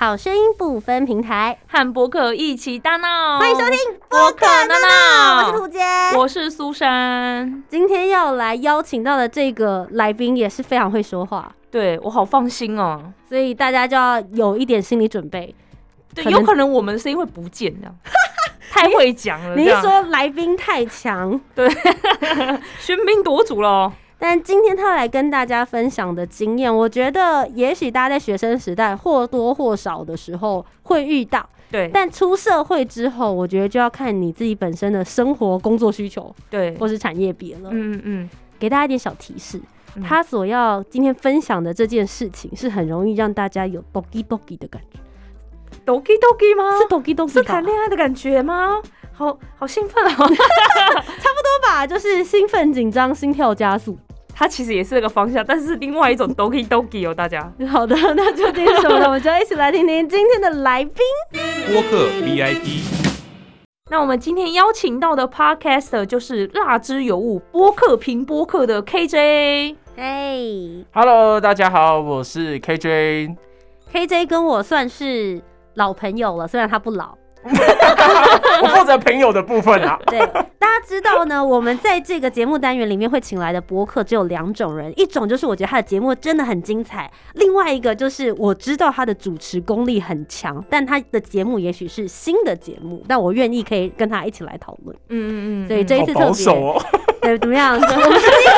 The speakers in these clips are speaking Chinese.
好声音不分平台，和博客一起大闹。欢迎收听博客闹闹我是涂杰，我是苏珊。今天要来邀请到的这个来宾也是非常会说话，对我好放心哦。所以大家就要有一点心理准备。对，可有可能我们的声音会不见的，太会讲了。你是说来宾太强？对 喧宾夺主喽？但今天他来跟大家分享的经验，我觉得也许大家在学生时代或多或少的时候会遇到，对但出社会之后，我觉得就要看你自己本身的生活工作需求对，或是产业别了。嗯嗯嗯，给大家一点小提示，嗯他所要今天分享的这件事情是很容易让大家有 doki doki 的感觉，doki doki 吗？是 doki doki 是谈恋爱的感觉吗？好好兴奋哦！多吧？就是兴奋、紧张、心跳加速。它其实也是这个方向，但是另外一种 doki doki 哦，大家。好的，那究竟是什么呢？我们就一起来听听今天的来宾。播客 VIP，那我们今天邀请到的 podcaster 就是蜡之有物播客评播客的 KJ。嘿 Hello，大家好，我是 KJ。，KJ 跟我算是老朋友了，虽然他不老。我负责朋友的部分啊。对，大家知道呢，我们在这个节目单元里面会请来的播客只有两种人，一种就是我觉得他的节目真的很精彩，另外一个就是我知道他的主持功力很强，但他的节目也许是新的节目，但我愿意可以跟他一起来讨论。嗯嗯嗯，所以这一次特别。对，怎么样？我们这是一个，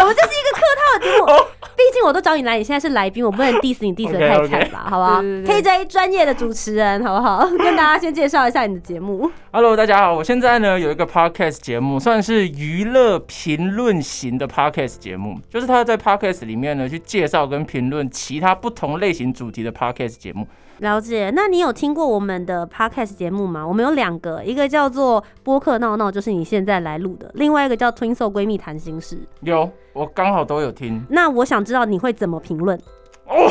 我们这是一个客套的节目。毕竟我都找你来，你现在是来宾，我不能 diss 你 diss 的 太惨吧，好不好？KJ 专业的主持人，好不好？跟大家先介绍一下你的节目。Hello，大家好，我现在呢有一个 podcast 节目，算是娱乐评论型的 podcast 节目，就是他在 podcast 里面呢去介绍跟评论其他不同类型主题的 podcast 节目。了解，那你有听过我们的 podcast 节目吗？我们有两个，一个叫做播客闹闹，就是你现在来录的；另外一个叫 Twin Soul 闺蜜谈心事。有，我刚好都有听，那我想知道你会怎么评论？哦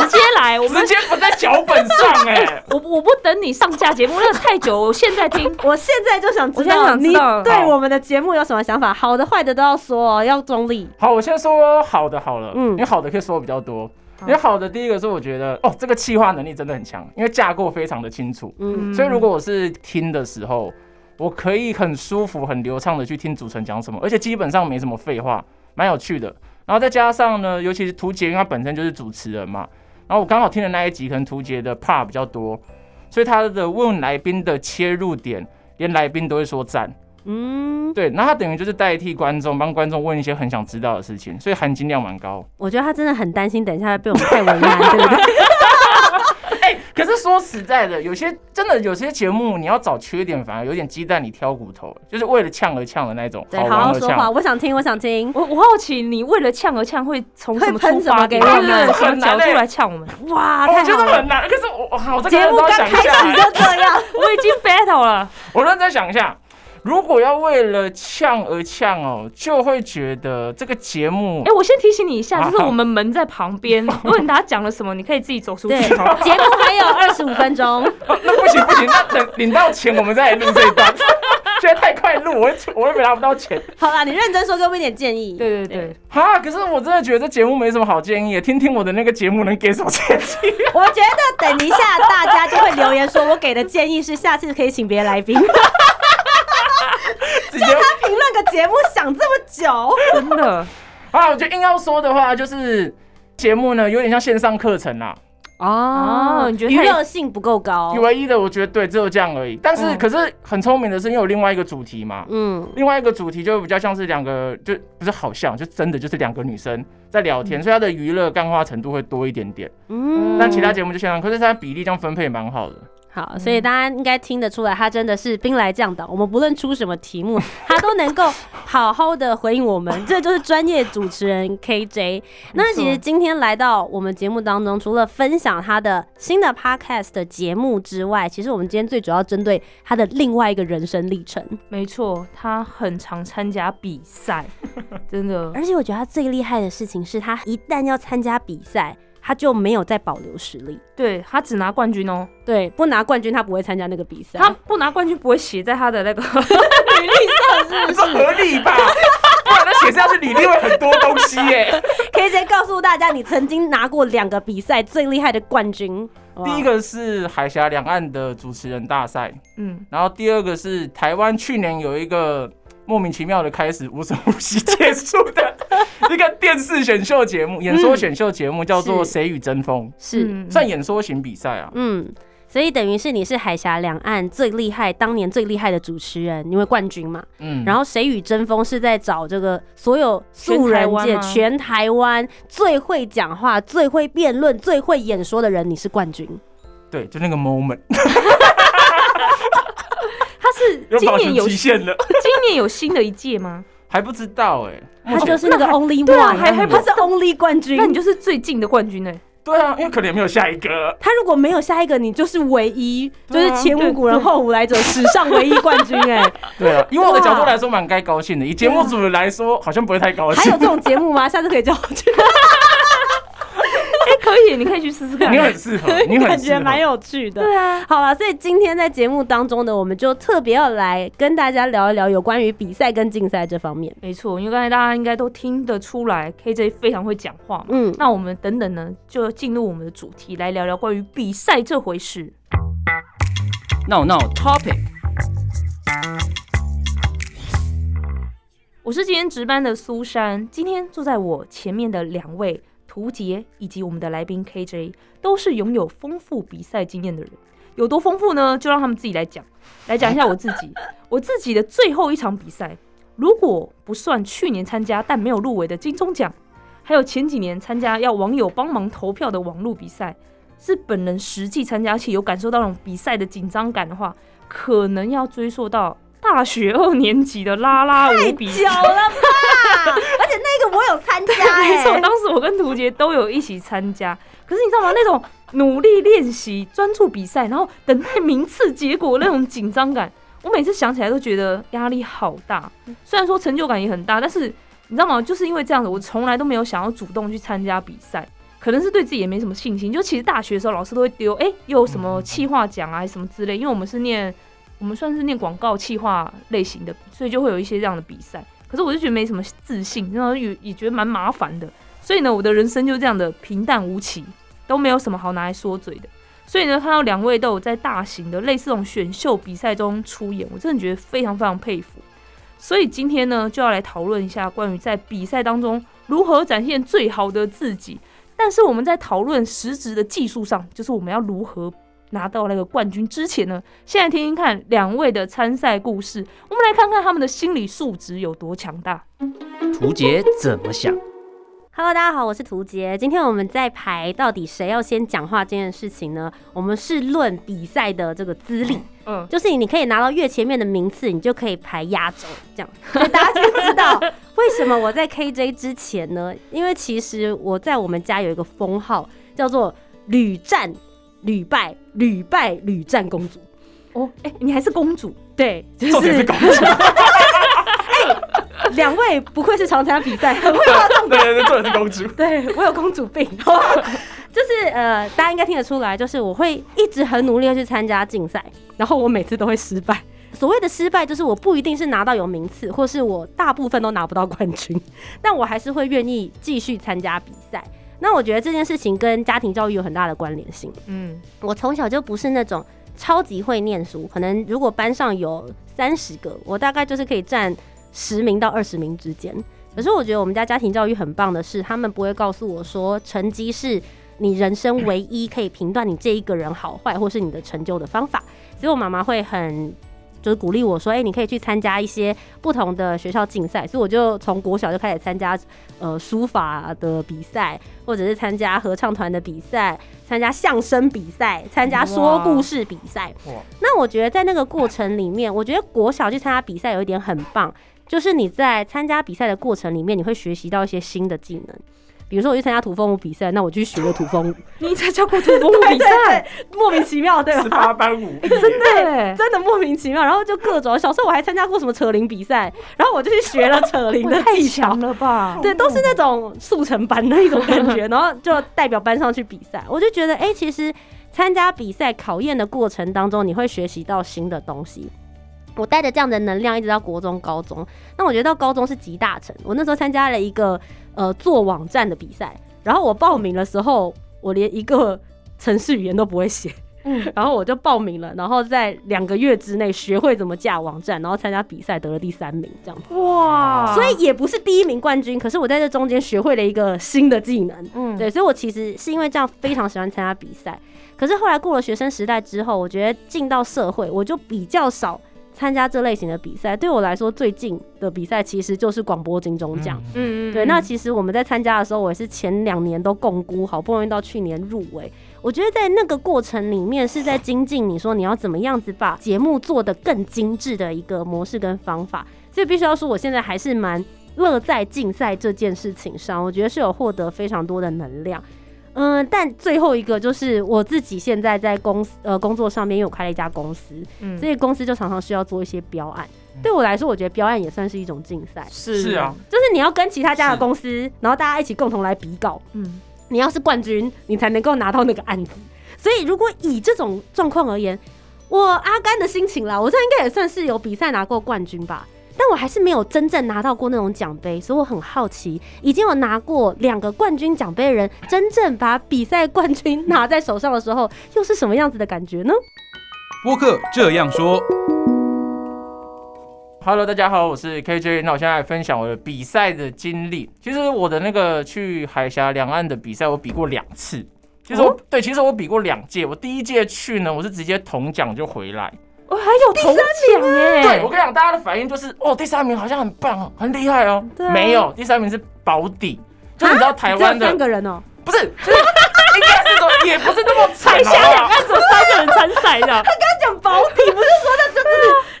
直接来，我们直接不在脚本上哎、我我不等你上架节目，那个太久，我现在听。我现在就想知道你想知道对我们的节目有什么想法，好的坏的都要说哦，要中立。好，我先说好的好了，嗯因为好的可以说比较多。好因为好的，第一个是我觉得哦，这个企划能力真的很强，因为架构非常的清楚，嗯，所以如果我是听的时候，我可以很舒服、很流畅的去听主持人讲什么，而且基本上没什么废话，蛮有趣的。然后再加上呢，尤其是涂杰，因为他本身就是主持人嘛，然后我刚好听的那一集，可能涂杰的 part 比较多，所以他的问来宾的切入点，连来宾都会说赞。嗯，对，那他等于就是代替观众，帮观众问一些很想知道的事情，所以含金量蛮高。我觉得他真的很担心，等一下会被我们太为难，对不对？哎、可是说实在的，有些真的有些节目，你要找缺点，反而有点鸡蛋里挑骨头，就是为了呛而呛的那种，对，好好说话，我想听，我想听。我我好奇，你为了呛而呛，会从什么出发点？什么给我们对对对什么角度来呛我们？哇，哦我觉！得很难，可是我我我节目刚开始，就这样，我已经 battle 了。我认真想一下，如果要为了呛而呛哦，就会觉得这个节目哎、我先提醒你一下，啊就是我们门在旁边，如果你等下讲了什么，你可以自己走出，去。哦节目还有二十五分钟，哦 那不行不行，那等领到钱我们再来录这一段，觉得太快录，我会我会拿不到钱。好啦，你认真说，给我们一点建议。对对对，哈，可是我真的觉得这节目没什么好建议，听听我的那个节目能给什么建议？我觉得等一下大家就会留言说，我给的建议是下次可以请别的来宾。直接他评论个节目想这么久，真的，啊，我觉得硬要说的话，就是节目呢有点像线上课程啦。哦你觉得太娱乐性不够高？唯一的我觉得对，只有这样而已。但是、嗯可是很聪明的是，因为有另外一个主题嘛，嗯，另外一个主题就比较像是两个，就不是好像，就真的就是两个女生在聊天，嗯所以它的娱乐干化程度会多一点点。嗯但其他节目就线上，可是它比例这样分配蛮好的。好，所以大家应该听得出来，他真的是兵来将挡。我们不论出什么题目，他都能够好好的回应我们，这就是专业主持人 KJ。那其实今天来到我们节目当中，除了分享他的新的 Podcast 的节目之外，其实我们今天最主要针对他的另外一个人生历程。没错，他很常参加比赛，真的。而且我觉得他最厉害的事情是他一旦要参加比赛，他就没有再保留实力。对他只拿冠军哦，对，不拿冠军他不会参加那个比赛。他不拿冠军不会写在他的那个 履历上，是合理吧？不然他写上去履历会很多东西耶。KJ 告诉大家，你曾经拿过两个比赛最厉害的冠军。第一个是海峡两岸的主持人大赛，嗯，然后第二个是台湾去年有一个莫名其妙的开始无声无息结束的 一个电视选秀节目，演说选秀节目叫做《是。谁与争锋？是，嗯》，算演说型比赛啊。嗯，所以等于是你是海峡两岸最厉害，当年最厉害的主持人，因为冠军嘛。嗯，然后谁与争锋是在找这个所有素人界全台湾吗？全台湾最会讲话、最会辩论、最会演说的人，你是冠军。对，就那个 moment 他是今年有期限了，今年有新的一届吗？还不知道哎。他就是那个 only 对啊 one，还还不他是 only 冠军那。你就是最近的冠军呢、对啊，因为可能也没有下一个。他如果没有下一个，你就是唯一，就是前无古人后无来者，史上唯一冠军哎、对啊，以我的角度来说，蛮该高兴的。以节目组来说，好像不会太高兴还有。这种节目吗？下次可以叫我以，你可以去试试看。你很适合，你很感适合。觉蛮有趣的。对啊，好了，所以今天在节目当中呢，我们就特别要来跟大家聊一聊有关于比赛跟竞赛这方面。没错，因为刚才大家应该都听得出来，KJ 非常会讲话嘛。嗯，那我们等等呢，就进入我们的主题，来聊聊关于比赛这回事。闹闹 topic。我是今天值班的苏珊，今天坐在我前面的两位图杰以及我们的来宾 KJ，都是拥有丰富比赛经验的人。有多丰富呢？就让他们自己来讲。来讲一下我自己，我自己的最后一场比赛，如果不算去年参加但没有入围的金钟奖，还有前几年参加要网友帮忙投票的网络比赛，是本人实际参加且有感受到那种比赛的紧张感的话，可能要追溯到大学二年级的拉拉舞比赛。久了吧？我有参加哎、没错，当时我跟图杰都有一起参加。可是你知道吗？那种努力练习、专注比赛，然后等待名次结果那种紧张感，我每次想起来都觉得压力好大。虽然说成就感也很大，但是你知道吗？就是因为这样子，我从来都没有想要主动去参加比赛。可能是对自己也没什么信心。就其实大学的时候，老师都会丢，哎、又有什么企划奖啊，什么之类。因为我们是念，我们算是念广告企划类型的，所以就会有一些这样的比赛。可是我就觉得没什么自信，然后也也觉得蛮麻烦的。所以呢，我的人生就这样的平淡无奇，都没有什么好拿来说嘴的。所以呢，看到两位都有在大型的类似这种选秀比赛中出演，我真的觉得非常非常佩服。所以今天呢，就要来讨论一下关于在比赛当中如何展现最好的自己。但是我们在讨论实质的技术上，就是我们要如何拿到那个冠军之前呢，现在听听看两位的参赛故事，我们来看看他们的心理素质有多强大。图杰怎么想？Hello，大家好，我是涂杰。今天我们在排到底谁要先讲话这件事情呢？我们是论比赛的这个资历，嗯，就是你可以拿到越前面的名次，你就可以排压轴，这样，所以大家就知道为什么我在 KJ 之前呢？因为其实我在我们家有一个封号，叫做屡战屡败、屡败屡战公主。哦，哎、你还是公主，对，就重点是是公主，两位不愧是常参加比赛，很会画重对对对，重点是公主。对我有公主病，好不好就是呃，大家应该听得出来，就是我会一直很努力的去参加竞赛，然后我每次都会失败。所谓的失败，就是我不一定是拿到有名次，或是我大部分都拿不到冠军，但我还是会愿意继续参加比赛。那我觉得这件事情跟家庭教育有很大的关联性。嗯，我从小就不是那种超级会念书，可能如果班上有三十个，我大概就是可以占十名到二十名之间。可是我觉得我们家家庭教育很棒的是，他们不会告诉我说成绩是你人生唯一可以评断你这一个人好坏或是你的成就的方法。所以我妈妈会很就是鼓励我说，哎、你可以去参加一些不同的学校竞赛。所以我就从国小就开始参加呃书法的比赛，或者是参加合唱团的比赛，参加相声比赛，参加说故事比赛。那我觉得在那个过程里面，我觉得国小去参加比赛有一点很棒，就是你在参加比赛的过程里面，你会学习到一些新的技能。比如说我去参加土风舞比赛，那我去学了土风舞，你才教过土风舞 比赛，莫名其妙，对吧十？八般武艺，真的耶，真的莫名其妙，然后就各种。小时候我还参加过什么扯铃比赛，然后我就去学了扯铃的太技巧 强。了吧？对，都是那种速成班的一种感觉，然后就代表班上去比赛。我就觉得，哎、其实参加比赛考验的过程当中，你会学习到新的东西。我带着这样的能量一直到国中、高中。那我觉得到高中是集大成。我那时候参加了一个呃做网站的比赛，然后我报名的时候，我连一个程序语言都不会写。嗯 然后我就报名了，然后在两个月之内学会怎么架网站，然后参加比赛得了第三名，这样子。哇，所以也不是第一名冠军，可是我在这中间学会了一个新的技能。嗯，对，所以我其实是因为这样非常喜欢参加比赛。可是后来过了学生时代之后，我觉得进到社会，我就比较少参加这类型的比赛。对我来说，最近的比赛其实就是广播金钟奖。嗯嗯，嗯对，嗯那其实我们在参加的时候，我也是前两年都共估，好不容易到去年入围。我觉得在那个过程里面，是在精进你说你要怎么样子把节目做得更精致的一个模式跟方法。所以必须要说，我现在还是蛮乐在竞赛这件事情上，我觉得是有获得非常多的能量。嗯，但最后一个就是我自己现在在公司呃工作上面，因为我开了一家公司，嗯所以公司就常常需要做一些标案。对我来说，我觉得标案也算是一种竞赛。是是啊，就是你要跟其他家的公司，然后大家一起共同来比稿。嗯，你要是冠军，你才能够拿到那个案子。所以如果以这种状况而言，我阿甘的心情啦，我这应该也算是有比赛拿过冠军吧。但我还是没有真正拿到过那种奖杯，所以我很好奇，已经有拿过两个冠军奖杯的人，真正把比赛冠军拿在手上的时候，又是什么样子的感觉呢？播客这样说，Hello，大家好，我是 KJ。那我现在来分享我的比赛的经历。其实我的那个去海峡两岸的比赛，我比过两次。其实我、对，其实我比过两届。我第一届去呢，我是直接铜奖就回来。哦，还有头奖耶，对我跟你讲，大家的反应就是，哦，第三名好像很棒哦，很厉害哦。没有，第三名是保底。就是你知道台湾的三的个人哦、不是，就是应该是说也不是那么惨海峡两好不好岸只有三个人参赛的，他刚讲保底不是说的就是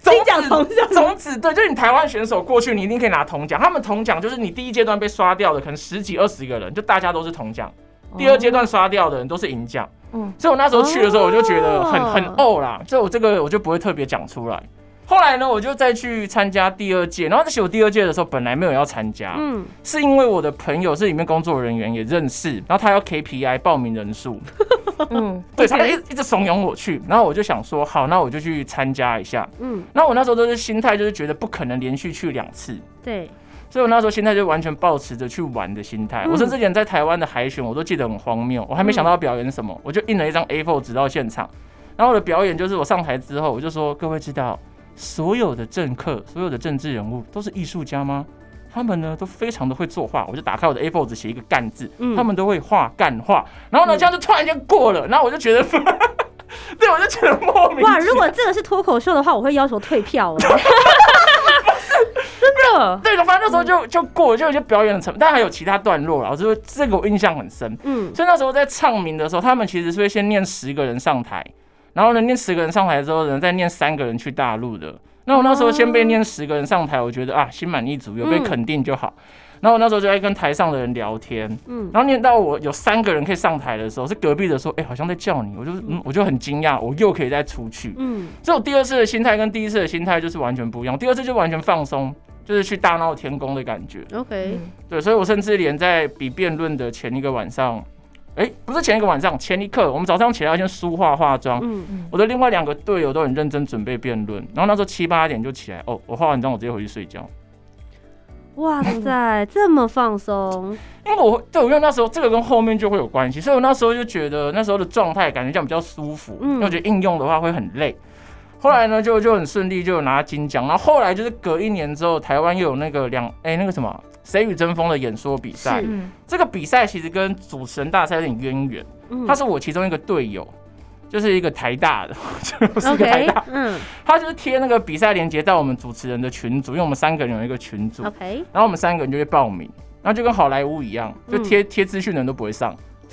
金奖铜奖种子对，就是你台湾选手过去，你一定可以拿铜奖。他们铜奖就是你第一阶段被刷掉的，可能十几二十个人，就大家都是铜奖。第二阶段刷掉的人都是银奖。嗯。所以我那时候去的时候，我就觉得很哦。很呕啦，所以我这个我就不会特别讲出来。后来呢，我就再去参加第二届，然后在写我第二届的时候，本来没有要参加，嗯，是因为我的朋友是里面工作人员也认识，然后他要 KPI 报名人数，嗯，对，他就一一直怂恿我去，然后我就想说，好，那我就去参加一下。嗯，然后我那时候都是心态就是觉得不可能连续去两次，对，所以我那时候心态就完全抱持着去玩的心态。嗯我甚至连在台湾的海选我都记得很荒谬，我还没想到要表演什么，我就印了一张 A4 纸到现场。然后我的表演就是我上台之后，我就说各位知道，所有的政客、所有的政治人物都是艺术家吗？他们呢都非常的会作画，我就打开我的 A4 纸写一个干字，嗯他们都会画干画。然后呢，嗯这样就突然间过了，然后我就觉得，对我就觉得莫名哇，如果这个是脱口秀的话，我会要求退票哎、真的，对的，反正那时候就就过了，就有些表演的成，但还有其他段落啦，我就这个我印象很深。嗯，所以那时候在唱名的时候，他们其实是会先念十个人上台，然后呢念十个人上台之后呢，再念三个人去大陆的。那我那时候先被念十个人上台，我觉得啊心满意足，有被嗯肯定就好。然后我那时候就在跟台上的人聊天，嗯。然后念到我有三个人可以上台的时候，是隔壁的说，哎、好像在叫你，我就嗯。我就很惊讶，我又可以再出去。嗯，所以我第二次的心态跟第一次的心态就是完全不一样，第二次就完全放松，就是去大闹天宫的感觉。OK，嗯对，所以我甚至连在比辩论的前一个晚上，哎、不是前一个晚上，前一刻，我们早上起来要先梳化化妆。嗯，我的另外两个队友都很认真准备辩论，然后那时候七八点就起来，哦，我化完妆我直接回去睡觉，哇塞，这么放松，因为我对我因为那时候这个跟后面就会有关系，所以我那时候就觉得那时候的状态感觉这样比较舒服，嗯因为我觉得应用的话会很累。后来呢，就就很顺利，就有拿金奖。然后后来就是隔一年之后，台湾又有那个两哎、那个什么谁与争锋》的演说比赛。这个比赛其实跟主持人大赛有点渊源，嗯。他是我其中一个队友，就是一个台大的，就是一个台大，嗯。他就是贴那个比赛链接在我们主持人的群组，因为我们三个人有一个群组，，OK，然后我们三个人就会报名，然后就跟好莱坞一样，就嗯。贴贴资讯的人都不会上，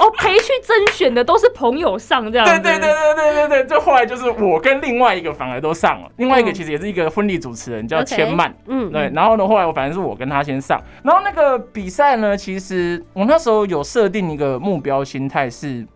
哦，陪去甄选的都是朋友上这样，对对对对对对对，就后来就是我跟另外一个反而都上了，另外一个嗯。其实也是一个婚礼主持人叫千曼。嗯，对，然后呢，后来我反正是我跟他先上，然后那个比赛呢，其实我那时候有设定一个目标心态是，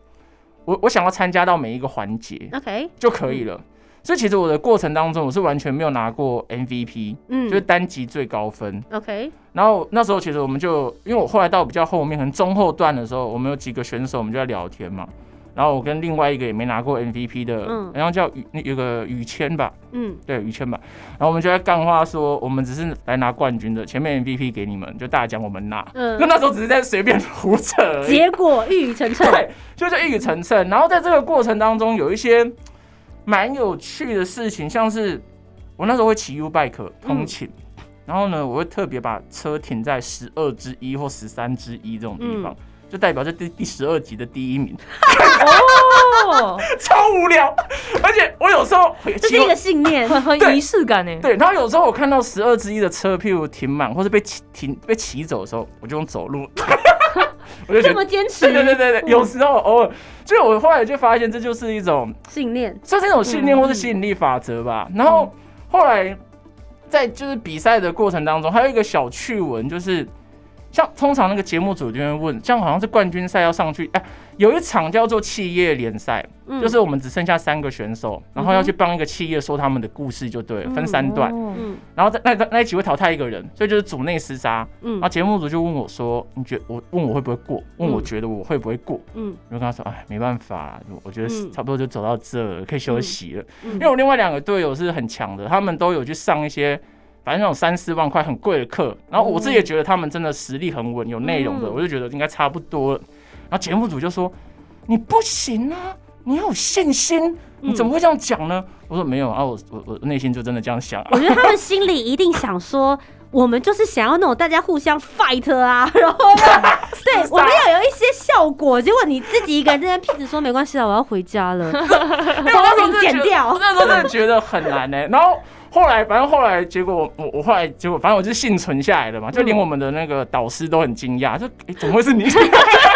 我我想要参加到每一个环节，OK，就可以了。所以其实我的过程当中，我是完全没有拿过 MVP，嗯就是单集最高分。，OK，然后那时候其实我们就，因为我后来到比较后面，可能中后段的时候，我们有几个选手，我们就在聊天嘛。然后我跟另外一个也没拿过 MVP 的，嗯然后叫雨，那有个雨谦吧，嗯对，雨谦吧。然后我们就在干话说，我们只是来拿冠军的，前面 MVP 给你们，就大奖我们拿。就嗯，那时候只是在随便胡扯。结果一语成谶，对，就是一语成谶。然后在这个过程当中，有一些蛮有趣的事情，像是我那时候会骑 U bike 通勤。然后呢，我会特别把车停在十二之一或十三之一这种地方，就代表是第第十二集的第一名，哦，超无聊。而且我有时候这是一个信念，很很仪式感呢。对，然后有时候我看到十二之一的车，譬如停满或者被骑停被骑走的时候，我就用走路，我就觉得。这么坚持对，对对对对，有时候偶尔，所以我后来就发现这就是一种，信念，算是一种信念或是吸引力法则吧。然后后来在就是比赛的过程当中，还有一个小趣闻，就是像通常那个节目组就会问，像好像是冠军赛要上去，哎、有一场叫做企业联赛，嗯就是我们只剩下三个选手，然后要去帮一个企业说他们的故事就对了，分三段。哦嗯然后在那个那一集会淘汰一个人，所以就是组内厮杀。嗯然后节目组就问我说：“你觉我问我会不会过？问我觉得我会不会过？”嗯我就跟他说：“哎，没办法，我觉得嗯差不多就走到这了，可以休息了。嗯因为我另外两个队友是很强的，他们都有去上一些反正那种三四万块很贵的课，然后我自己也觉得他们真的实力很稳，有内容的，嗯我就觉得应该差不多了。然后节目组就说：“你不行啊，你要有信心，你怎么会这样讲呢？”我说：“没有啊，我我我内心就真的这样想啊。”我觉得他们心里一定想说。我们就是想要那种大家互相 fight 啊，然后呢，对我们要有一些效果。结果你自己一个人在那屁子说没关系了，我要回家了，因为我那时候真的剪掉我那时候真的觉得很难呢、然后后来，反正后来结果我我后来结果，反正我就幸存下来了嘛，就连我们的那个导师都很惊讶，就哎、怎么会是你？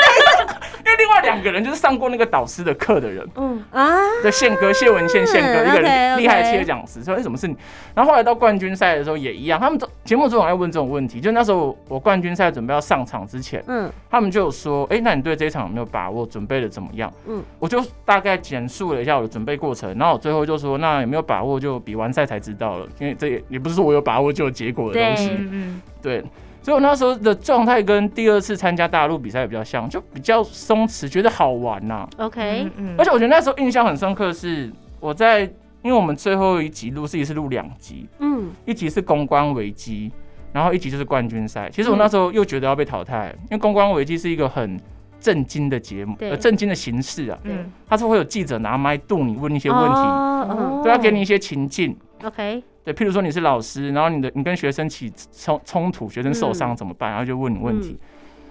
因为另外两个人就是上过那个导师的课的人，嗯，啊，的宪哥谢文宪宪哥一个 OK，OK 厉害的企业讲师，说哎、怎么是你？然后后来到冠军赛的时候也一样，他们都节目组总爱问这种问题，就那时候我冠军赛准备要上场之前，嗯他们就有说，哎、那你对这一场有没有把握？准备的怎么样？嗯嗯，我就大概简述了一下我的准备过程，然后我最后就说，那有没有把握就比完赛才知道了，因为这也也不是说我有把握就有结果的东西，嗯嗯对。所以我那时候的状态跟第二次参加大陆比赛比较像，就比较松弛，觉得好玩呐、，OK，嗯嗯而且我觉得那时候印象很深刻是我在，因为我们最后一集录是一次录两集，嗯。一集是公关危机，然后一集就是冠军赛。其实我那时候又觉得要被淘汰，因为公关危机是一个很震惊的节目，呃，震惊的形式啊，嗯，它是会有记者拿麦度你问一些问题，哦对，要给你一些情境。嗯，OK，对，譬如说你是老师，然后你的你跟学生起冲冲突，学生受伤怎么办？然后就问你问题。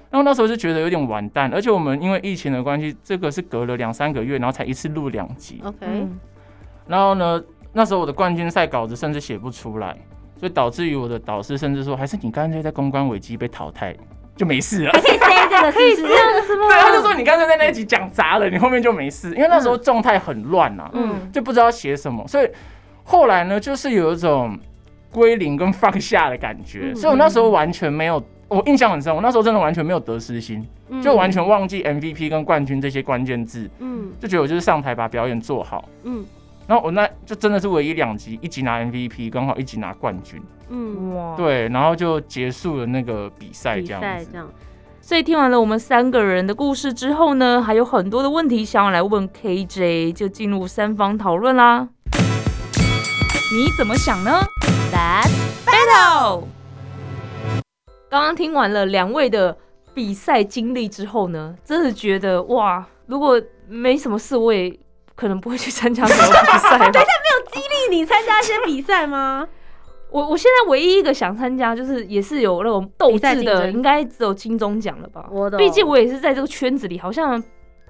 然后那时候就觉得有点完蛋，而且我们因为疫情的关系，这个是隔了两三个月，然后才一次录两集。OK，嗯。然后呢，那时候我的冠军赛稿子甚至写不出来，所以导致于我的导师甚至说，还是你干脆在公关危机被淘汰就没事了。可以这个可以这？样子吗对，他就说你干脆在那一集讲砸了，你后面就没事，因为那时候状态很乱啊，嗯。就不知道写什么，所以后来呢，就是有一种归零跟放下的感觉，嗯。所以我那时候完全没有。我印象很深，我那时候真的完全没有得失心，嗯。就完全忘记 MVP 跟冠军这些关键字，嗯。就觉得我就是上台把表演做好。嗯。然后我那就真的是唯一两集，一集拿 MVP，刚好一集拿冠军，嗯，哇，对，然后就结束了那个比赛比这样子。赛这样，所以听完了我们三个人的故事之后呢，还有很多的问题想要来问 KJ，就进入三方讨论啦。你怎么想呢？Let's battle。刚刚听完了两位的比赛经历之后呢，真的觉得哇，如果没什么事，我也可能不会去参加什么比赛吧。激励你参加一些比赛吗？我我现在唯一一个想参加，就是也是有那种斗志的，应该只有金钟奖了吧？我的毕竟我也是在这个圈子里，好像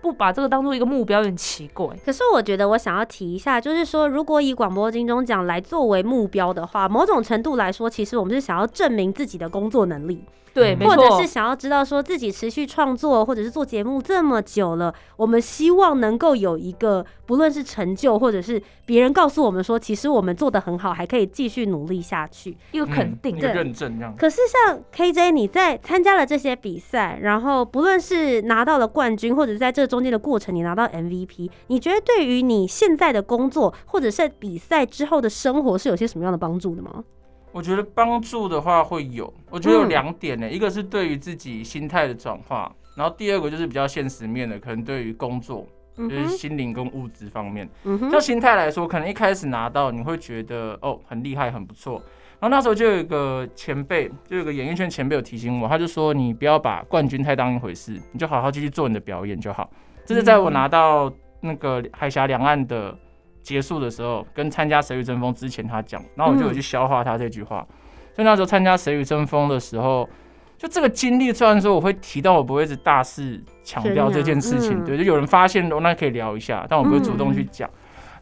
不把这个当做一个目标，有点奇怪。可是我觉得我想要提一下，就是说，如果以广播金钟奖来作为目标的话，某种程度来说，其实我们是想要证明自己的工作能力，对，或者是想要知道说自己持续创作或者是做节目这么久了，我们希望能够有一个不论是成就，或者是别人告诉我们说，其实我们做的很好，还可以继续努力下去。一个肯定嗯一。个对认证这样。可是像 KJ，你在参加了这些比赛，然后不论是拿到了冠军，或者在这中间的过程你拿到 MVP，你觉得对于你现在的工作，或者是比赛之后的生活是有些什么样的帮助的吗？我觉得帮助的话会有，我觉得有嗯两点呢、一个是对于自己心态的转化，然后第二个就是比较现实面的，可能对于工作，就是心灵跟物质方面。嗯哼就，心态来说，可能一开始拿到你会觉得哦很厉害很不错，然后那时候就有一个前辈，就有一个演艺圈前辈有提醒我，他就说你不要把冠军太当一回事，你就好好继续做你的表演就好。这是在我拿到那个海峡两岸的结束的时候，跟参加谁与争锋之前他讲，然后我就有去消化他这句话。所以那时候参加谁与争锋的时候。就这个经历，虽然说我会提到，我不会是大肆强调这件事情，对，就有人发现了，那可以聊一下，但我不会主动去讲。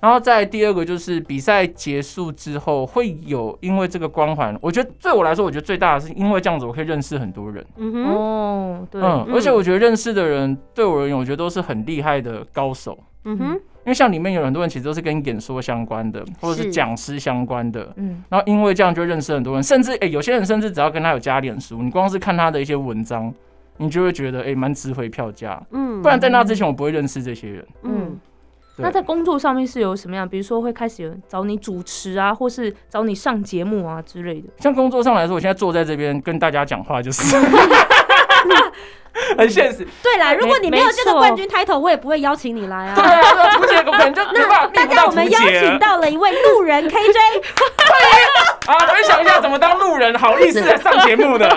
然后再第二个就是比赛结束之后会有因为这个光环，我觉得对我来说，我觉得最大的是因为这样子我可以认识很多人，嗯哼，哦，对，嗯，嗯。而且我觉得认识的人对我而言，我觉得都是很厉害的高手，嗯哼，因为像里面有很多人其实都是跟演说相关的，或者是是讲师相关的。嗯，然后因为这样就认识很多人，甚至诶、有些人甚至只要跟他有加脸书，你光是看他的一些文章，你就会觉得哎蛮值回票价。嗯，不然在那之前我不会认识这些人。嗯，对那在工作上面是有什么样？比如说会开始有人找你主持啊，或是找你上节目啊之类的。像工作上来说，我现在坐在这边跟大家讲话，就是 很现实。对啦，如果你没有这个冠军 title，我也不会邀请你来对啊。大家我们邀请到了一位路人 KJ，啊，分享一下怎么当路人，好意思来上节目的。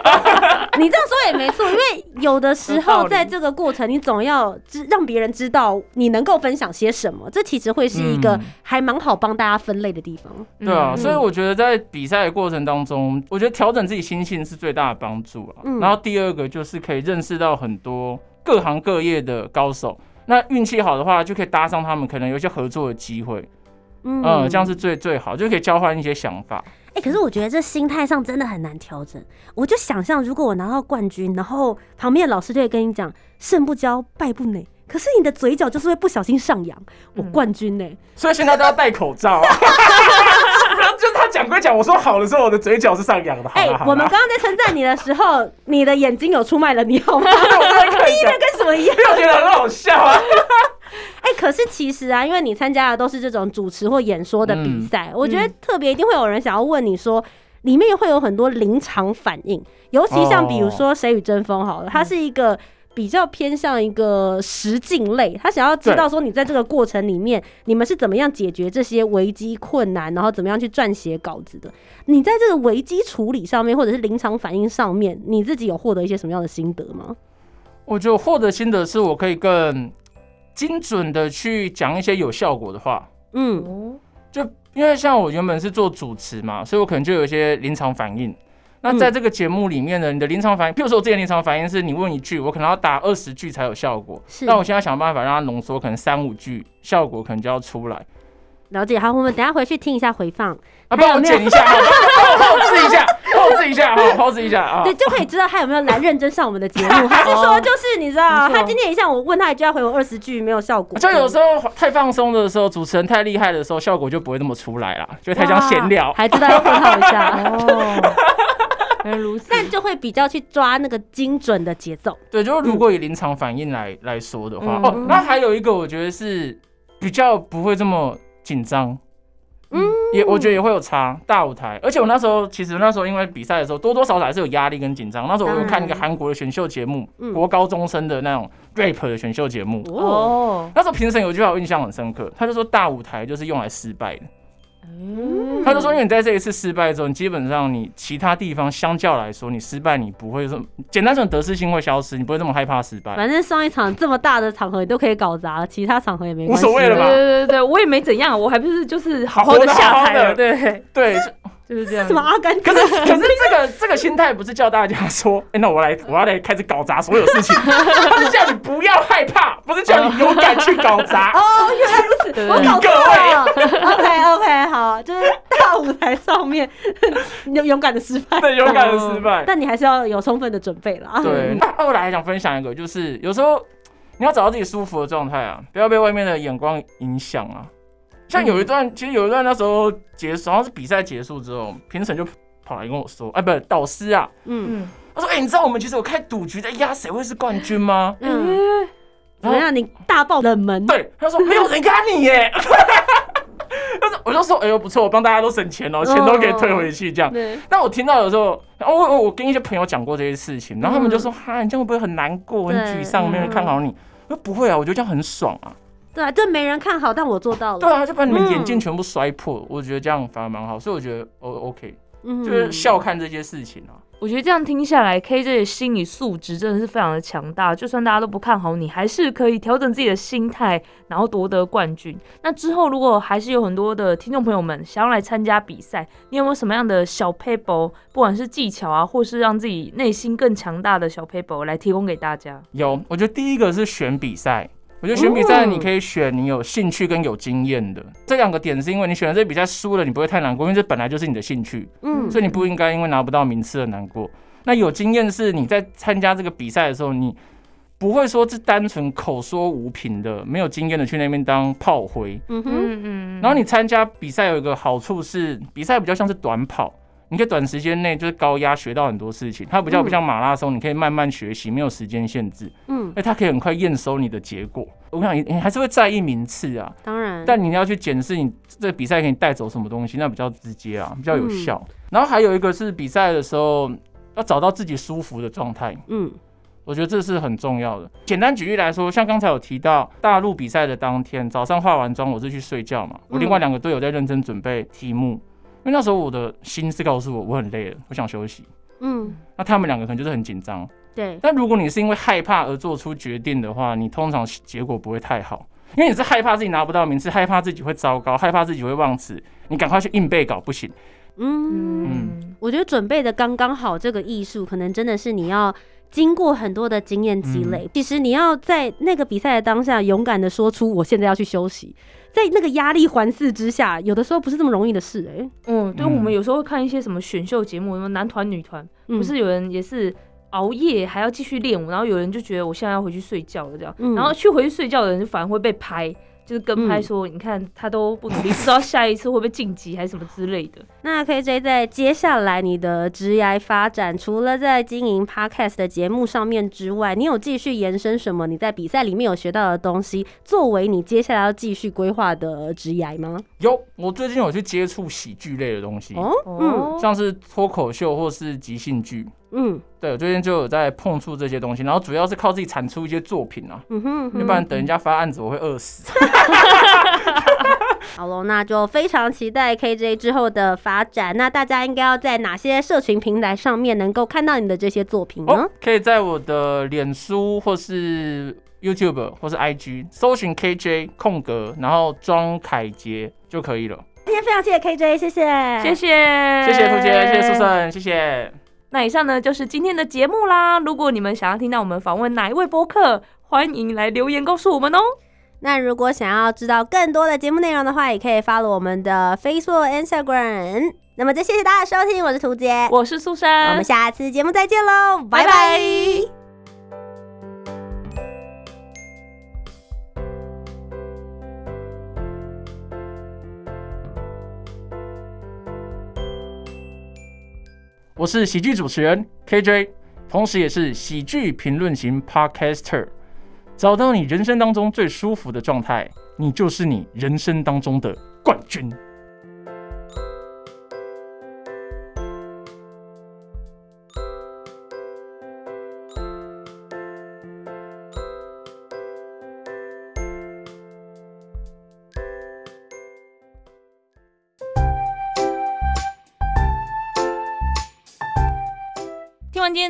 你这样说也没错，因为有的时候在这个过程，你总要知让别人知道你能够分享些什么，这其实会是一个嗯还蛮好帮大家分类的地方。对啊，嗯所以我觉得在比赛的过程当中，我觉得调整自己心性是最大的帮助啊。嗯然后第二个就是可以认识到很多各行各业的高手。那运气好的话，就可以搭上他们，可能有一些合作的机会，嗯嗯，这样是最最好，就可以交换一些想法。哎、可是我觉得这心态上真的很难调整。我就想象，如果我拿到冠军，然后旁边的老师就会跟你讲“胜不骄，败不馁”，可是你的嘴角就是会不小心上扬，我嗯冠军呢、所以现在都要戴口罩啊。讲归讲，我说好的时候，我的嘴角是上扬的。好哎、我们刚刚在称赞你的时候，你的眼睛有出卖了你好吗？跟什么一样？我觉得很好笑啊。哎、可是其实啊，因为你参加的都是这种主持或演说的比赛，我觉得特别一定会有人想要问你说，里面会有很多临场反应，尤其像比如说《谁与争锋》好了，它是一个。比较偏向一个实境类，他想要知道说你在这个过程里面，你们是怎么样解决这些危机困难，然后怎么样去撰写稿子的。你在这个危机处理上面，或者是临场反应上面，你自己有获得一些什么样的心得吗？我觉得获得心得是我可以更精准的去讲一些有效果的话。嗯哦，就因为像我原本是做主持嘛，所以我可能就有一些临场反应。那在这个节目里面呢，你的临场反应，譬如说我之前临场反应是你问一句，我可能要打二十句才有效果。是那我现在想办法让它浓缩，可能三五句，效果可能就要出来。了解。好，我们等下回去听一下回放。啊，帮我剪一下，好帮我后置一下，后置一下，好，后置一下啊对，。就可以知道他有没有来认真上我们的节目，还是说就是你知道，他今天一下我问他一句，要回我二十句，没有效果。就有时候太放松的时候，主持人太厉害的时候，效果就不会那么出来啦，就太像闲聊哇。还知道要客套一下，哦，原如此。但就会比较去抓那个精准的节奏。对，就是如果以临场反应来来说的话，嗯哦，那还有一个我觉得是比较不会这么紧张，嗯，也我觉得也会有差，大舞台。而且我那时候其实那时候因为比赛的时候多多少少还是有压力跟紧张。那时候我有看一个韩国的选秀节目，嗯国高中生的那种 rap 的选秀节目。哦，哦，那时候评审有句话我印象很深刻，他就说大舞台就是用来失败的。嗯他就说，因为你在这一次失败之后，你基本上你其他地方相较来说，你失败你不会这么简单说，你得失心会消失，你不会这么害怕失败。反正上一场这么大的场合你都可以搞砸了，其他场合也没关系。无所谓了吧对对对对，我也没怎样，我还不是就是好好的活得好好的下台了，对，对，就是这样。什么阿甘可是可是这个这个心态不是叫大家说，哎、那我来我要来开始搞砸所有事情，他是叫你不要害怕，不是叫你勇敢去搞砸。哦，原来如此，对我搞错了。OK OK，好，就是大舞台上面勇勇敢的失败，对，勇敢的失败。但你还是要有充分的准备啦。对，那后来还想分享一个，就是有时候你要找到自己舒服的状态啊，不要被外面的眼光影响啊。像有一段，其实有一段那时候结束，好像是比赛结束之后，评审就跑来跟我说，哎，不是导师啊，嗯嗯，他说，哎，你知道我们其实有开赌局在压谁会是冠军吗？嗯，怎么样？你大爆冷门？对，他说没有人压你耶。但是我就说，哎呦不错，我帮大家都省钱哦，钱都可以退回去这样。对，但我听到有时候，然后我我跟一些朋友讲过这些事情，然后他们就说，哈，你这样会不会很难过、很对沮丧，没人看好你？我说不会啊，我觉得这样很爽啊。对啊，就没人看好，但我做到了。对啊，就把你们眼镜嗯全部摔破，我觉得这样反而蛮好，所以我觉得 O OK，嗯就是笑看这些事情啊。我觉得这样听下来，KJ 的心理素质真的是非常的强大。就算大家都不看好你，还是可以调整自己的心态，然后夺得冠军。那之后，如果还是有很多的听众朋友们想要来参加比赛，你有没有什么样的小 paper，不管是技巧啊，或是让自己内心更强大的小 paper 来提供给大家？有，我觉得第一个是选比赛。我觉得选比赛，哦你可以选你有兴趣跟有经验的这两个点，是因为你选了这比赛输了，你不会太难过，因为这本来就是你的兴趣，嗯。所以你不应该因为拿不到名次而难过。那有经验是你在参加这个比赛的时候，你不会说是单纯口说无凭的，没有经验的去那边当炮灰。嗯哼，嗯嗯然后你参加比赛有一个好处是，比赛比较像是短跑，你可以短时间内就是高压学到很多事情。它比较不像马拉松，你可以慢慢学习，没有时间限制。嗯，哎，它可以很快验收你的结果。我想你你还是会在意名次啊，当然，但你要去检视你这比赛给你带走什么东西，那比较直接啊，比较有效。然后还有一个是比赛的时候要找到自己舒服的状态，嗯我觉得这是很重要的。简单举例来说，像刚才有提到大陆比赛的当天早上化完妆，我是去睡觉嘛，我另外两个队友在认真准备题目，因为那时候我的心是告诉我我很累了，我想休息。嗯，那他们两个可能就是很紧张，对，但如果你是因为害怕而做出决定的话，你通常结果不会太好，因为你是害怕自己拿不到名次，害怕自己会糟糕，害怕自己会忘词，你赶快去硬背稿不行。嗯，嗯。我觉得准备的刚刚好这个艺术，可能真的是你要经过很多的经验积累。其实你要在那个比赛的当下，勇敢的说出我现在要去休息，在那个压力环伺之下，有的时候不是这么容易的事、哎，嗯，对，嗯我们有时候会看一些什么选秀节目，什么男团、女团，嗯。不是有人也是熬夜还要继续练舞，然后有人就觉得我现在要回去睡觉了这样，嗯。然后去回去睡觉的人就反而会被拍，就是跟拍嗯说，你看他都不努力，不知道下一次会不会晋级还是什么之类的。那 KJ 在接下来你的职业发展，除了在经营 Podcast 的节目上面之外，你有继续延伸什么你在比赛里面有学到的东西，作为你接下来要继续规划的职业吗？有，我最近有去接触喜剧类的东西，哦，嗯哦，像是脱口秀或是即兴剧。嗯对，我最近就有在碰触这些东西，然后主要是靠自己产出一些作品啊，嗯哼哼要不然等人家发案子我会饿死。好喽，那就非常期待 KJ 之后的发展。那大家应该要在哪些社群平台上面能够看到你的这些作品呢？哦，可以在我的脸书或是 YouTube 或是 IG 搜寻 KJ 空格，然后庄凯杰就可以了。今天非常谢谢 KJ，谢谢，谢。谢，谢谢涂杰，谢谢苏胜，谢谢。那以上呢就是今天的节目啦。如果你们想要听到我们访问哪一位播客，欢迎来留言告诉我们哦。那如果想要知道更多的节目内容的话，也可以 follow 我们的 Facebook、Instagram。那么就谢谢大家的收听，我是图杰，我是苏珊，我们下次节目再见喽，拜拜拜拜我是喜剧主持人 KJ，同时也是喜剧评论型 Podcaster。找到你人生当中最舒服的状态，你就是你人生当中的冠军。